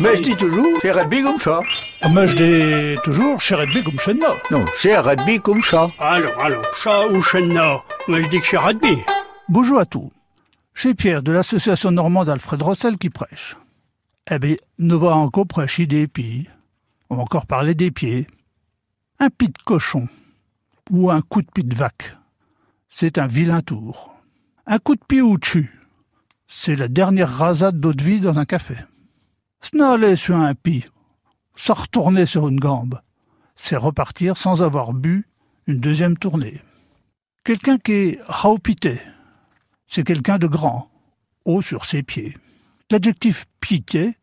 Mais je dis toujours, c'est rugby comme ça. Mais je dis toujours, chez rugby comme chez nous. Non, c'est rugby comme ça. Alors, alors, chat ou chenna Moi, je dis que c'est rugby. Bonjour à tous. Chez Pierre de l'association normande Alfred Rossel qui prêche. Eh bien, nous va encore prêcher des pieds. On va encore parler des pieds. Un pied de cochon ou un coup de pied de vaque, c'est un vilain tour. Un coup de pied au dessus, c'est la dernière rasade d'eau de vie dans un café. Snaller sur un pied, se retourner sur une gambe, c'est repartir sans avoir bu une deuxième tournée. Quelqu'un qui est raupité, c'est quelqu'un de grand, haut sur ses pieds. L'adjectif piqué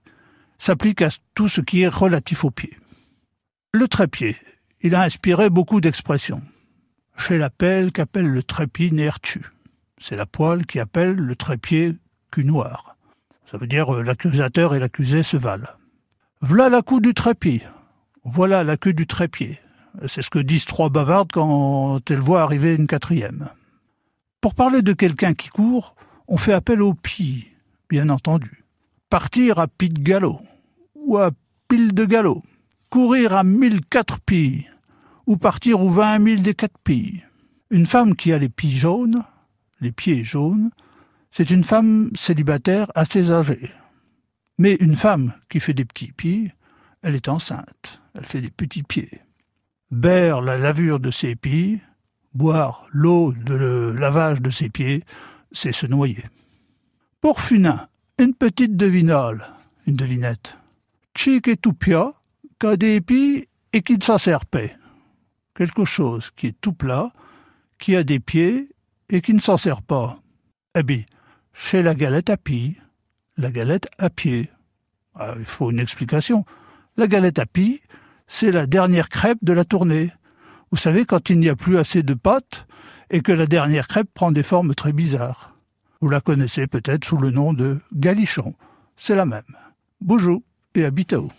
s'applique à tout ce qui est relatif aux pieds. Le trépied, il a inspiré beaucoup d'expressions. Chez la pelle qu'appelle le trépied nertu. C'est la poêle qui appelle le trépied cul noir. Ça veut dire euh, l'accusateur et l'accusé se valent. Voilà la queue du trépied. Voilà la queue du trépied. C'est ce que disent trois bavardes quand elles voient arriver une quatrième. Pour parler de quelqu'un qui court, on fait appel au pied, bien entendu. Partir à pied de galop, ou à pile de galop. Courir à mille quatre pieds, ou partir aux vingt mille des quatre pieds. Une femme qui a les pieds jaunes, les pieds jaunes, c'est une femme célibataire assez âgée. Mais une femme qui fait des petits pieds, elle est enceinte, elle fait des petits pieds. Baire la lavure de ses pieds, boire l'eau de le lavage de ses pieds, c'est se noyer. Pour Funin, une petite devinole, une devinette. Chic et tout pia, qu'a des pieds et qui ne s'en sert pas. Quelque chose qui est tout plat, qui a des pieds et qui ne s'en sert pas. Eh bien, chez la galette à pied, la galette à pied. Ah, il faut une explication. La galette à pied, c'est la dernière crêpe de la tournée. Vous savez, quand il n'y a plus assez de pâte et que la dernière crêpe prend des formes très bizarres. Vous la connaissez peut-être sous le nom de galichon. C'est la même. Bonjour et à bientôt.